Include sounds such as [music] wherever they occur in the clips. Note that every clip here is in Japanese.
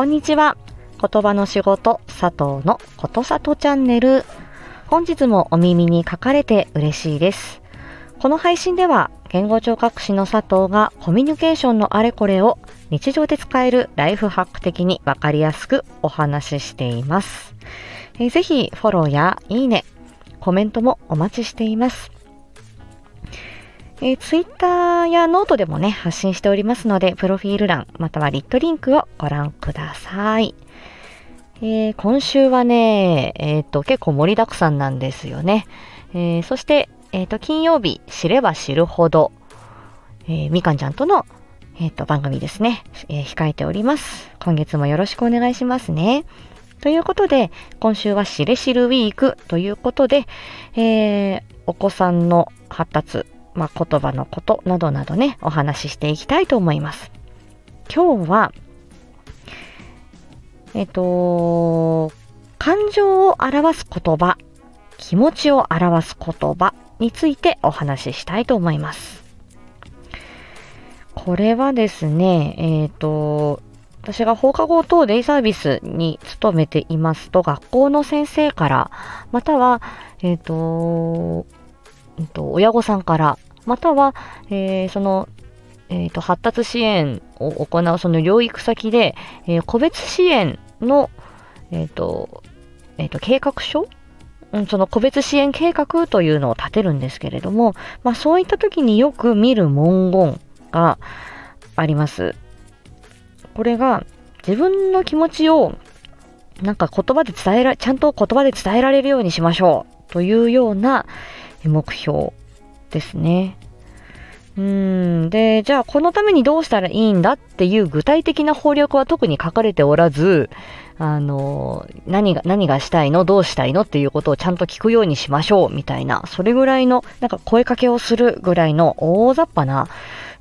こんにちは。言葉の仕事、佐藤のことさとチャンネル。本日もお耳にかかれて嬉しいです。この配信では、言語聴覚士の佐藤がコミュニケーションのあれこれを日常で使えるライフハック的にわかりやすくお話ししています。えーぜひフォローやいいね、コメントもお待ちしています。えー、ツイッターやノートでもね、発信しておりますので、プロフィール欄、または lit.link をご覧ください。えー今週はね、えっ、と、結構盛りだくさんなんですよね。えーそして、えっ、と、金曜日、知れば知るほど、えーみかんちゃんとの、えっ、と、番組ですね、えー控えております。今月もよろしくお願いしますね。ということで、今週はしれしるウィークということで、えーお子さんの発達、まあ、言葉のことなどなどね、お話ししていきたいと思います。今日は、えっ、と、感情を表す言葉、気持ちを表す言葉についてお話ししたいと思います。これはですね、えっ、と、私が放課後等デイサービスに勤めていますと、学校の先生から、または、えっ、と、うんと、親御さんから、または、えーその、えーと、発達支援を行うその療育先で、えー個別支援の、えっ、と、えっ、と、計画書？うんその個別支援計画というのを立てるんですけれども、まあそういった時によく見る文言があります。これが自分の気持ちをなんか言葉で伝えら、ちゃんと言葉で伝えられるようにしましょうというような目標ですね。うん。で、じゃあこのためにどうしたらいいんだっていう具体的な法略は特に書かれておらず、あの、何が、何がしたいの？どうしたいのっていうことをちゃんと聞くようにしましょうみたいな、それぐらいの、なんか声かけをするぐらいの大雑把な、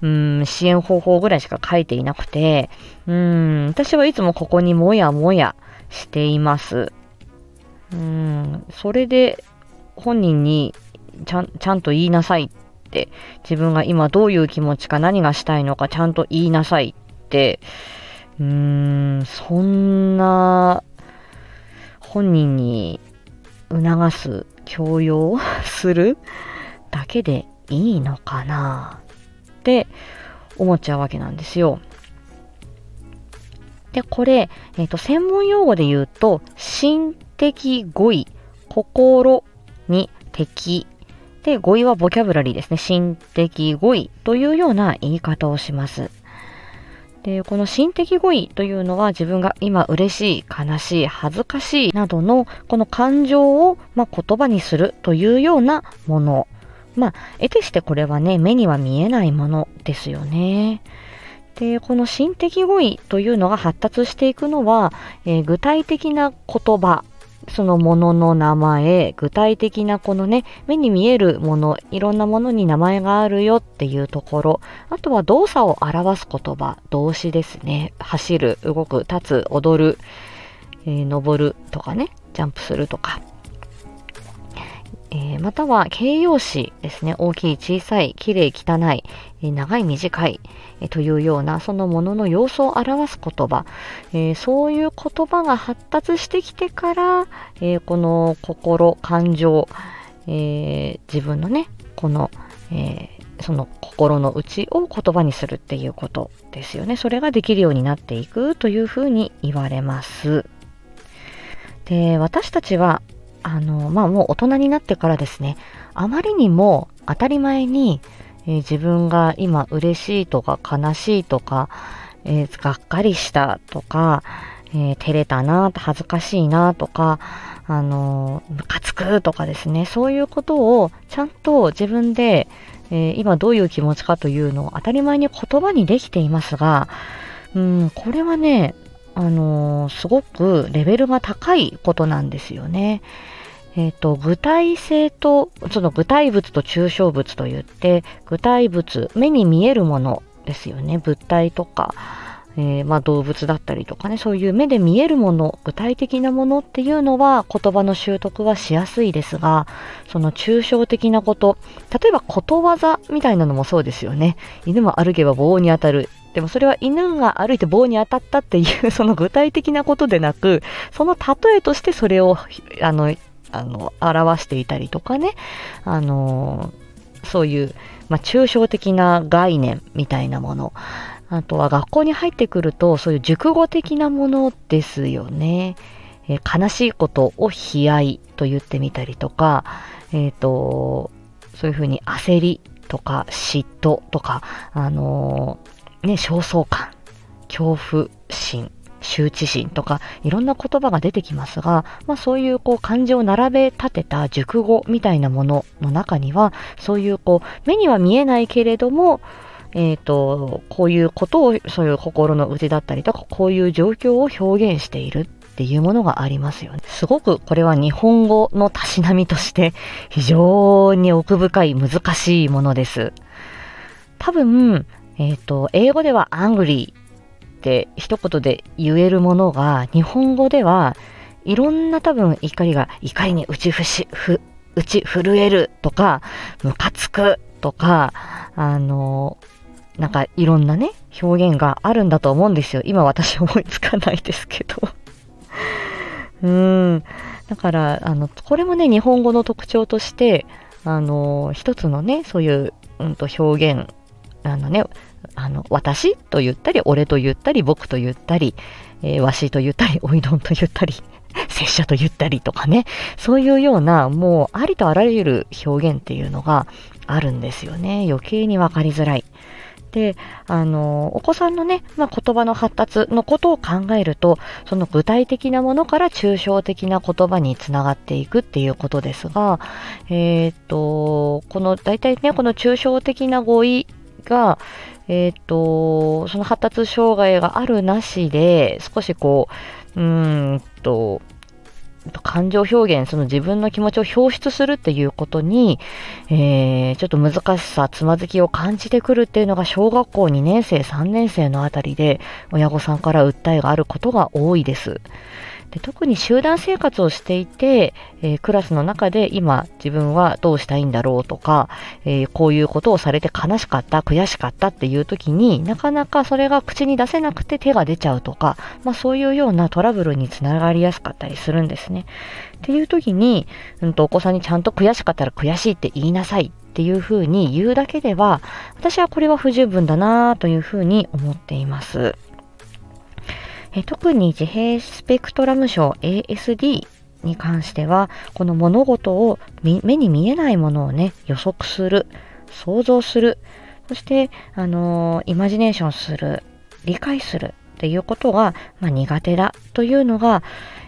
うん、支援方法ぐらいしか書いていなくて、うん、私はいつもここにもやもやしています。うん、それで本人にちゃん、ちゃんと言いなさいって、自分が今どういう気持ちか何がしたいのかちゃんと言いなさいって、うーん、そんな本人に促す、強要 [laughs] するだけでいいのかなって思っちゃうわけなんですよ。で、これ、えっ、と、専門用語で言うと、心的語彙、心に敵。で、語彙はボキャブラリーですね。心的語彙というような言い方をします。で、この心的語彙というのは自分が今嬉しい、悲しい、恥ずかしいなどのこの感情を、まあ、言葉にするというようなもの。まあ、得てしてこれはね、目には見えないものですよね。で、この心的語彙というのが発達していくのは、えー具体的な言葉、そのものの名前、具体的なこのね、目に見えるもの、いろんなものに名前があるよっていうところ、あとは動作を表す言葉、動詞ですね。走る、動く、立つ、踊る、えー登るとかね、ジャンプするとか。えーまたは形容詞ですね。大きい、小さい、綺麗、汚い、え長い、短い、えーというような、そのものの様子を表す言葉、えそういう言葉が発達してきてから、えこの心、感情、え自分のね、この、えその心の内を言葉にするっていうことですよね。それができるようになっていくというふうに言われます。で、私たちは、あの、まあ、もう大人になってからですね、あまりにも当たり前に、えー自分が今嬉しいとか悲しいとか、えーがっかりしたとか、えー照れたな、恥ずかしいなとか、あのームカつくとかですね、そういうことをちゃんと自分で、えー今どういう気持ちかというのを当たり前に言葉にできていますが、うん、これはね、あのーすごくレベルが高いことなんですよね。えっ、と、具体性と、その具体物と抽象物と言って、具体物、目に見えるものですよね。物体とか、えーまあ、動物だったりとかね、そういう目で見えるもの、具体的なものっていうのは言葉の習得はしやすいですが、その抽象的なこと、例えばことわざみたいなのもそうですよね。犬も歩けば棒に当たる。でもそれは犬が歩いて棒に当たったっていうその具体的なことでなく、その例えとしてそれを、あの、あの、表していたりとかね、あの、そういう、まあ、抽象的な概念みたいなもの。あとは学校に入ってくると、そういう熟語的なものですよね。え、悲しいことを悲哀と言ってみたりとか、えっ、ー、と、そういうふうに焦りとか嫉妬とか、あのー、ね、焦燥感、恐怖心、羞恥心とかいろんな言葉が出てきますが、まあ、そういうこう漢字を並べ立てた熟語みたいなものの中にはそういうこう目には見えないけれどもえっ、ー、とこういうことをそういう心の内だったりとかこういう状況を表現しているっていうものがありますよね。すごくこれは日本語のたしなみとして非常に奥深い難しいものです。多分、えっ、ー、と、英語では angry って一言で言えるものが、日本語ではいろんな多分怒りが、怒りに打ちふし、ふ、打ち震えるとか、ムカつくとか、あの、なんかいろんなね、表現があるんだと思うんですよ。今私思いつかないですけど。[laughs] うん。だから、あの、これもね、日本語の特徴として、あの、一つのね、そういう、うんと表現、あのね、あの、私と言ったり、俺と言ったり、僕と言ったり、えー、わしと言ったり、[laughs] おいどんと言ったり、[laughs] 拙者と言ったりとかね、そういうような、もう、ありとあらゆる表現っていうのがあるんですよね。余計にわかりづらい。で、あの、お子さんのね、まあ、言葉の発達のことを考えると、その具体的なものから抽象的な言葉につながっていくっていうことですが、えっ、と、この、大体ね、この抽象的な語彙が、えっ、と、その発達障害があるなしで、少しこう、うんと、感情表現、その自分の気持ちを表出するっていうことに、えー、ちょっと難しさ、つまずきを感じてくるっていうのが小学校2年生、3年生のあたりで親御さんから訴えがあることが多いです。で特に集団生活をしていて、えー、クラスの中で今自分はどうしたいんだろうとか、えー、こういうことをされて悲しかった、悔しかったっていう時になかなかそれが口に出せなくて手が出ちゃうとか、まあそういうようなトラブルにつながりやすかったりするんですね。っていう時に、うんとお子さんにちゃんと悔しかったら悔しいって言いなさいっていうふうに言うだけでは、私はこれは不十分だなというふうに思っています。え特に自閉スペクトラム症 ASD に関しては、この物事を目に見えないものをね、予測する、想像する、そして、あのー、イマジネーションする、理解するっていうことが、まあ、苦手だというのが、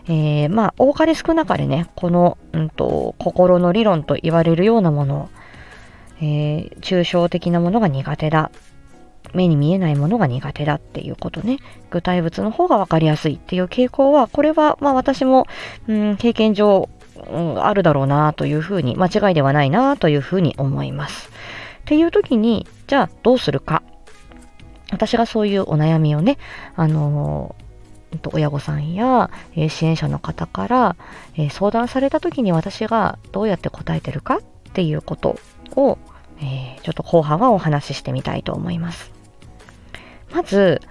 えー、まあ、多かれ少なかれね、この、うんと、心の理論と言われるようなもの、えー、抽象的なものが苦手だ目に見えないものが苦手だっていうことね。具体物の方が分かりやすいっていう傾向は、これはまあ私も、うん、経験上、うん、あるだろうなというふうに、間違いではないなというふうに思います。っていう時に、じゃあどうするか。私がそういうお悩みをね、あのー、親御さんや、え、支援者の方から、え、相談された時に私がどうやって答えてるかっていうことを、えちょっと後半はお話ししてみたいと思います。まず、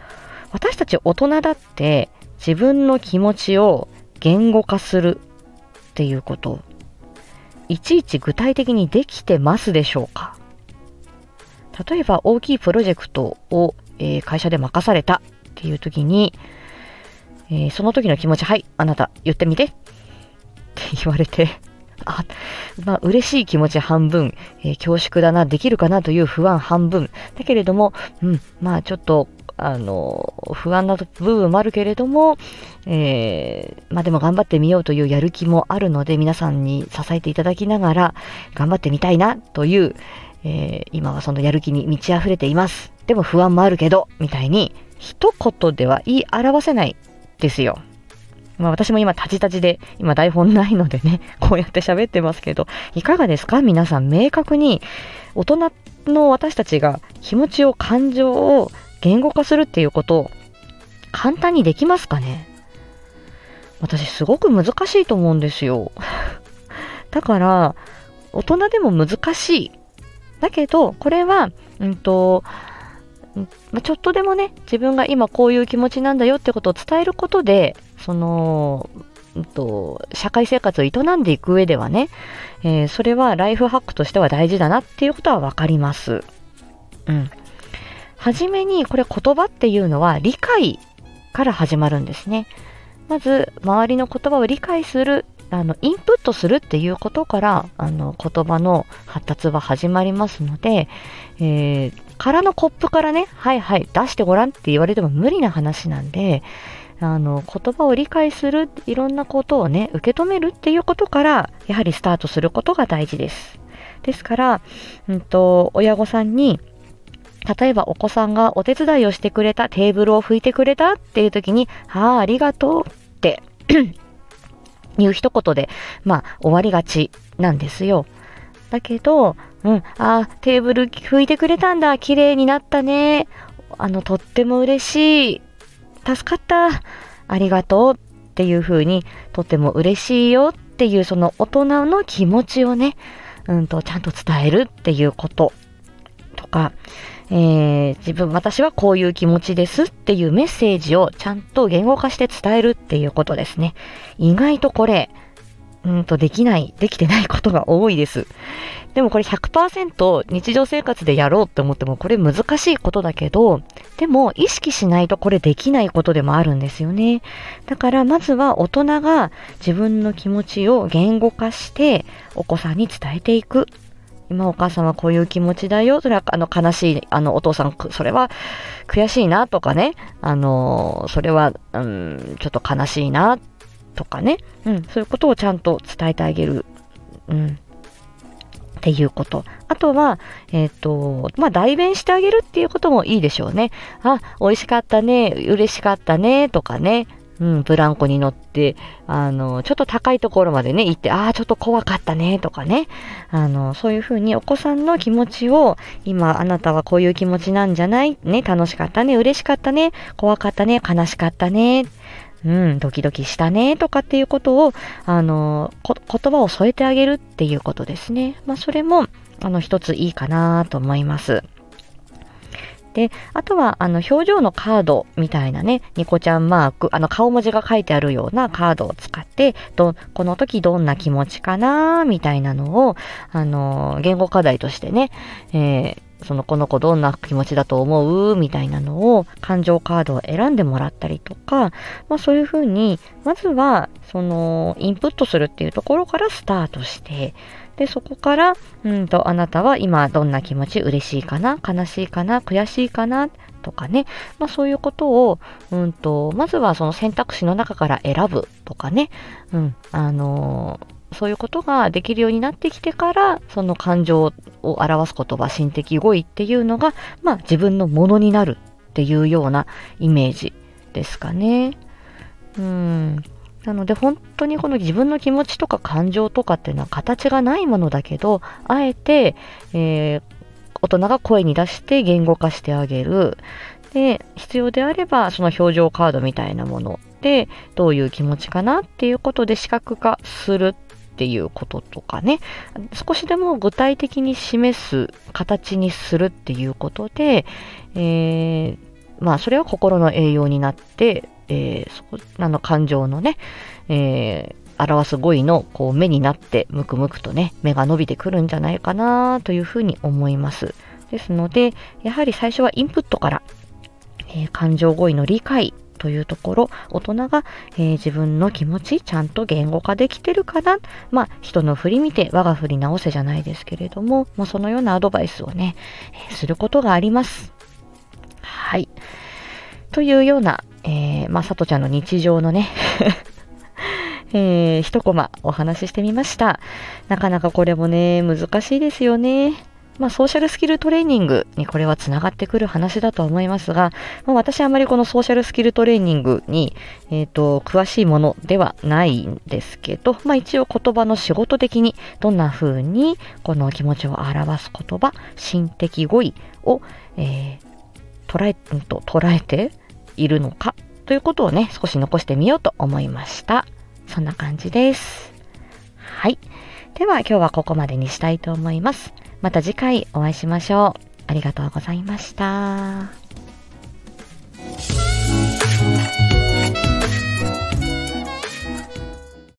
私たち大人だって自分の気持ちを言語化するっていうこと、いちいち具体的にできてますでしょうか？例えば大きいプロジェクトを、えー、会社で任されたっていう時に、えー、その時の気持ち、はい、あなた言ってみて。って言われて、あ、まあ、嬉しい気持ち半分、えー、恐縮だな、できるかなという不安半分。だけれども、うん、まあ、ちょっと、あの、不安な部分もあるけれども、えー、まあでも頑張ってみようというやる気もあるので、皆さんに支えていただきながら、頑張ってみたいなという、えー、今はそのやる気に満ち溢れています。でも不安もあるけど、みたいに、一言では言い表せないですよ。まあ私も今、タジタジで、今台本ないのでね、[laughs] こうやって喋ってますけど、いかがですか？皆さん、明確に、大人の私たちが気持ちを、感情を言語化するっていうことを、簡単にできますかね？私、すごく難しいと思うんですよ。[laughs] だから、大人でも難しい。だけど、これは、うんと、まあ、ちょっとでもね、自分が今こういう気持ちなんだよってことを伝えることで、その、うんと、社会生活を営んでいく上ではね、えー、それはライフハックとしては大事だなっていうことはわかります。うん。はじめにこれ言葉っていうのは理解から始まるんですね。まず、周りの言葉を理解する、あの、インプットするっていうことから、あの、言葉の発達は始まりますので、えー、空のコップからね、はいはい、出してごらんって言われても無理な話なんで、あの、言葉を理解する、いろんなことをね、受け止めるっていうことから、やはりスタートすることが大事です。ですから、うんと、親御さんに、例えばお子さんがお手伝いをしてくれた、テーブルを拭いてくれたっていう時に、はあ、ありがとうって [clears throat] いう一言で、まあ、終わりがちなんですよ。だけど、うん、あ、テーブル拭いてくれたんだ、綺麗になったね。あの、とっても嬉しい。助かった。ありがとうっていう風に、とっても嬉しいよっていう、その大人の気持ちをね、うんと、ちゃんと伝えるっていうこととか、えー、自分、私はこういう気持ちですっていうメッセージをちゃんと言語化して伝えるっていうことですね。意外とこれ、うんとできない、できてないことが多いです。でもこれ100%日常生活でやろうって思ってもこれ難しいことだけど、でも意識しないとこれできないことでもあるんですよね。だからまずは大人が自分の気持ちを言語化してお子さんに伝えていく。今お母さんはこういう気持ちだよ。それはあの悲しい、あのお父さん、それは悔しいなとかね。あの、それは、うん、ちょっと悲しいなとかね。うん、そういうことをちゃんと伝えてあげる。うん。っていうこと。あとは、えっ、ー、と、まあ、代弁してあげるっていうこともいいでしょうね。あ、美味しかったね、嬉しかったね、とかね。うん、ブランコに乗って、あの、ちょっと高いところまでね、行って、ああ、ちょっと怖かったね、とかね。あの、そういうふうにお子さんの気持ちを、今、あなたはこういう気持ちなんじゃない？ね、楽しかったね、嬉しかったね、怖かったね、悲しかったね。うん、ドキドキしたね、とかっていうことを、あの、言葉を添えてあげるっていうことですね。まあ、それも、あの、一ついいかなと思います。で、あとは、あの、表情のカードみたいなね、ニコちゃんマーク、あの、顔文字が書いてあるようなカードを使って、ど、この時どんな気持ちかなみたいなのを、あの、言語課題としてね、えー、そのこの子どんな気持ちだと思うみたいなのを感情カードを選んでもらったりとか、まあそういうふうに、まずはそのインプットするっていうところからスタートして、で、そこから、うんと、あなたは今どんな気持ち、嬉しいかな、悲しいかな、悔しいかな、とかね、まあそういうことを、うんと、まずはその選択肢の中から選ぶとかね、うん、あのー、そういうことができるようになってきてから、その感情を表す言葉、心的語彙っていうのが、まあ自分のものになるっていうようなイメージですかね。うん。なので本当にこの自分の気持ちとか感情とかっていうのは形がないものだけど、あえて、えー、大人が声に出して言語化してあげる。で、必要であればその表情カードみたいなもので、どういう気持ちかなっていうことで視覚化するっていうこととかね、少しでも具体的に示す形にするっていうことで、えー、まあそれは心の栄養になって、えー、そこ、あの感情のね、えー、表す語彙のこう目になってムクムクとね、目が伸びてくるんじゃないかなというふうに思います。ですので、やはり最初はインプットから、えー、感情語彙の理解というところ、大人が、えー、自分の気持ちちゃんと言語化できてるかな。まあ、人の振り見て我が振り直せじゃないですけれども、まあ、そのようなアドバイスをね、えー、することがあります。はい。というような、えー、ま、さとちゃんの日常のね [laughs] えー、一コマお話ししてみました。なかなかこれもね、難しいですよね。まあ、ソーシャルスキルトレーニングにこれはつながってくる話だと思いますが、まあ、私はあまりこのソーシャルスキルトレーニングに、えっ、ー、と、詳しいものではないんですけど、まあ、一応言葉の仕事的にどんな風にこの気持ちを表す言葉、心的語彙を、えー、捉え、と、捉えているのかということをね、少し残してみようと思いました。そんな感じです。はい。では今日はここまでにしたいと思います。また次回お会いしましょう。ありがとうございました。